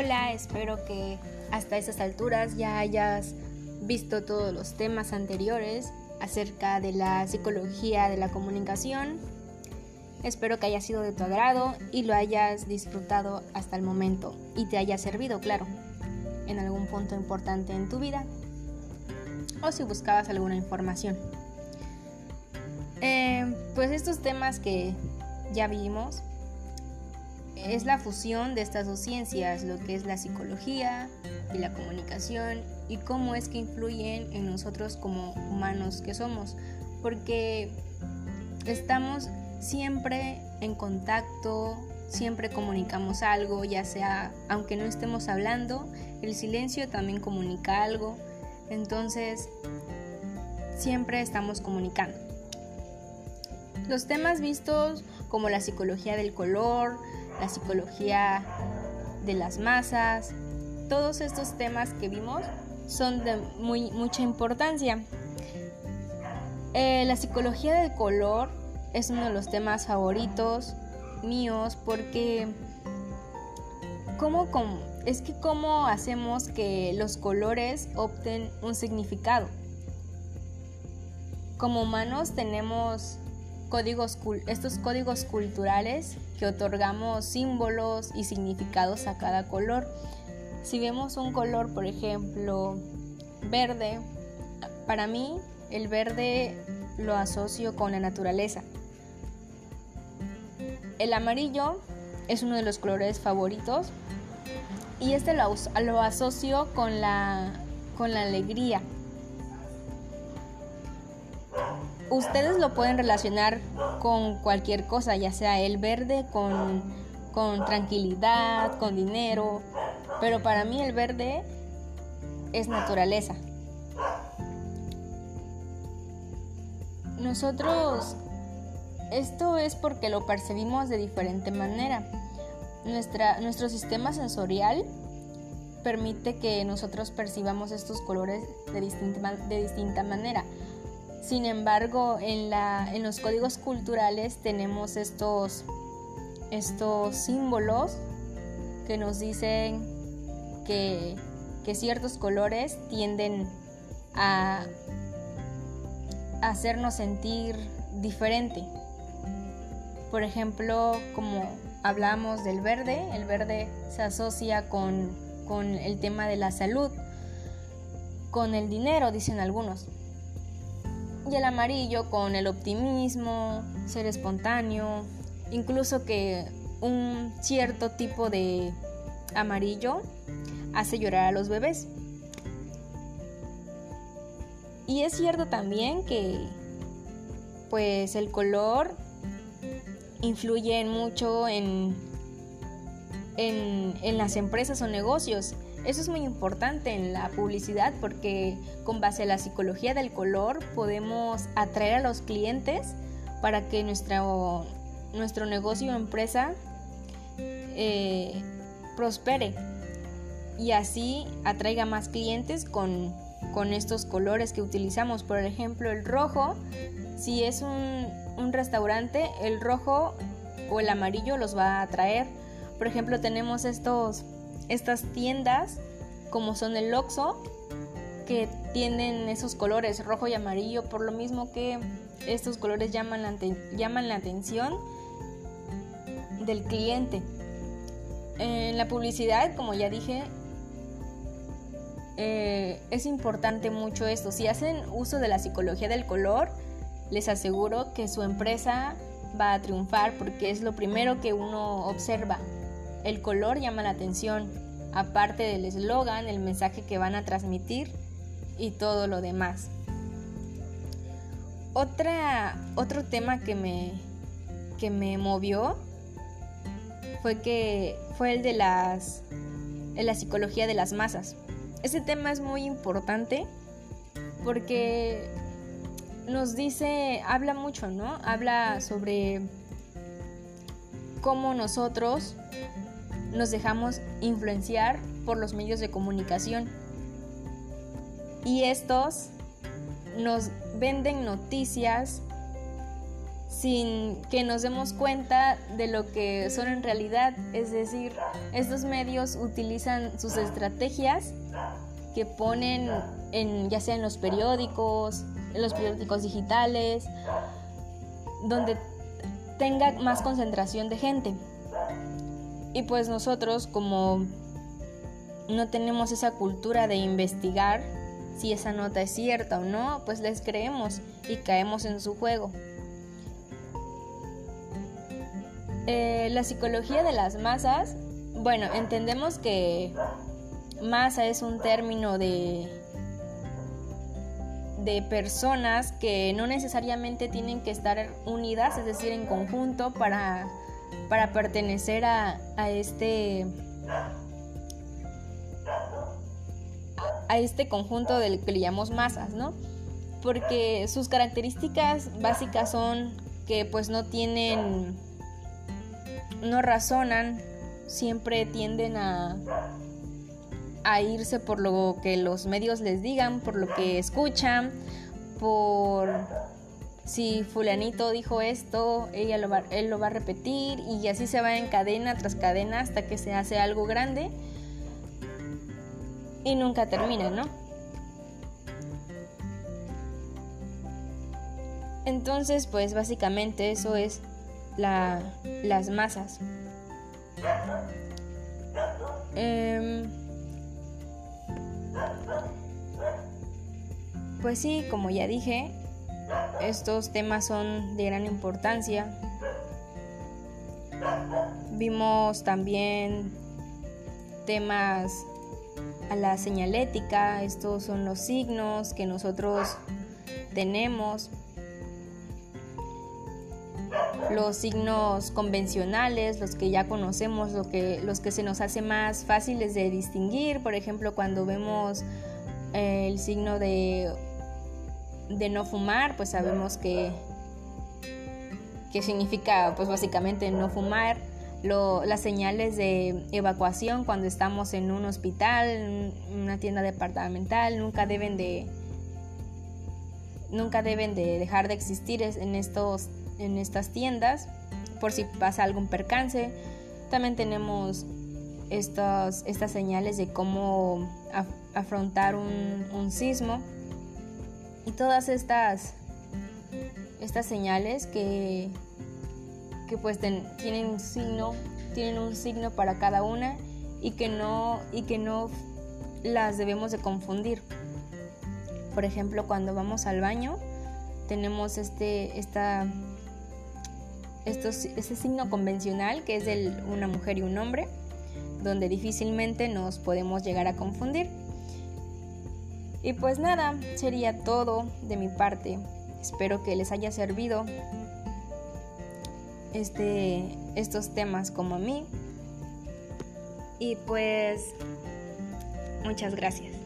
Hola, espero que hasta esas alturas ya hayas visto todos los temas anteriores acerca de la psicología de la comunicación. Espero que haya sido de tu agrado y lo hayas disfrutado hasta el momento y te haya servido, claro, en algún punto importante en tu vida o si buscabas alguna información. Eh, pues estos temas que ya vimos es la fusión de estas dos ciencias, lo que es la psicología y la comunicación y cómo es que influyen en nosotros como humanos que somos, porque estamos siempre en contacto, siempre comunicamos algo, ya sea, aunque no estemos hablando, el silencio también comunica algo, entonces siempre estamos comunicando. Los temas vistos como la psicología del color, la psicología de las masas, todos estos temas que vimos son de muy, mucha importancia. Eh, la psicología del color es uno de los temas favoritos míos porque ¿cómo, es que cómo hacemos que los colores opten un significado. Como humanos tenemos códigos, estos códigos culturales que otorgamos símbolos y significados a cada color. Si vemos un color, por ejemplo, verde, para mí el verde lo asocio con la naturaleza. El amarillo es uno de los colores favoritos y este lo, lo asocio con la, con la alegría. Ustedes lo pueden relacionar con cualquier cosa, ya sea el verde con, con tranquilidad, con dinero, pero para mí el verde es naturaleza. Nosotros, esto es porque lo percibimos de diferente manera. Nuestra, nuestro sistema sensorial permite que nosotros percibamos estos colores de distinta, de distinta manera. Sin embargo, en, la, en los códigos culturales tenemos estos, estos símbolos que nos dicen que, que ciertos colores tienden a hacernos sentir diferente. Por ejemplo, como hablamos del verde, el verde se asocia con, con el tema de la salud, con el dinero, dicen algunos y el amarillo con el optimismo, ser espontáneo, incluso que un cierto tipo de amarillo hace llorar a los bebés. Y es cierto también que pues el color influye mucho en, en, en las empresas o negocios. Eso es muy importante en la publicidad porque con base a la psicología del color podemos atraer a los clientes para que nuestro, nuestro negocio o empresa eh, prospere y así atraiga más clientes con, con, estos colores que utilizamos. Por ejemplo, el rojo, si es un, un restaurante, el rojo o el amarillo los va a atraer. Por ejemplo, tenemos estos estas tiendas como son el Oxxo que tienen esos colores rojo y amarillo por lo mismo que estos colores llaman la, llaman la atención del cliente. En la publicidad, como ya dije, eh, es importante mucho esto. Si hacen uso de la psicología del color, les aseguro que su empresa va a triunfar porque es lo primero que uno observa. El color llama la atención, aparte del eslogan, el mensaje que van a transmitir y todo lo demás. Otra, otro tema que me, que me movió fue que fue el de las la psicología de las masas. Ese tema es muy importante porque nos dice, habla mucho, ¿no? Habla sobre cómo nosotros nos dejamos influenciar por los medios de comunicación. Y estos nos venden noticias sin que nos demos cuenta de lo que son en realidad. Es decir, estos medios utilizan sus estrategias que ponen en, ya sea en los periódicos, en los periódicos digitales, donde tenga más concentración de gente. Y pues nosotros como no tenemos esa cultura de investigar si esa nota es cierta o no, pues les creemos y caemos en su juego. Eh, la psicología de las masas, bueno, entendemos que masa es un término de, de personas que no necesariamente tienen que estar unidas, es decir, en conjunto para, para pertenecer a, a este a este conjunto del que le llamamos masas, ¿no? Porque sus características básicas son que pues no tienen no razonan, siempre tienden a, a irse por lo que los medios les digan, por lo que escuchan, por si fulanito dijo esto, ella lo va, él lo va a repetir y así se va en cadena tras cadena hasta que se hace algo grande y nunca termina, ¿no? Entonces, pues básicamente eso es las masas. Em, pues sí, como ya dije, estos temas son de gran importancia. Vimos también temas a la señalética, estos son los signos que nosotros tenemos los signos convencionales, los que ya conocemos, que, los que se nos hace más fáciles de distinguir, por ejemplo, cuando vemos eh, el signo de, de no fumar, pues sabemos que, que significa pues básicamente no fumar. las señales de evacuación cuando estamos en un hospital, en una tienda departamental, nunca deben de nunca deben de dejar de existir en estos en estas tiendas por si pasa algún percance. También tenemos estas señales de cómo afrontar un, sismo y todas estas, estas señales que, que pues tienen un signo tienen un signo para cada una y que no y que no las debemos de confundir por ejemplo cuando vamos al baño tenemos este esta ese signo convencional que es de una mujer y un hombre, donde difícilmente nos podemos llegar a confundir. Y pues nada, sería todo de mi parte. Espero que les haya servido este, estos temas como a mí. Y pues muchas gracias.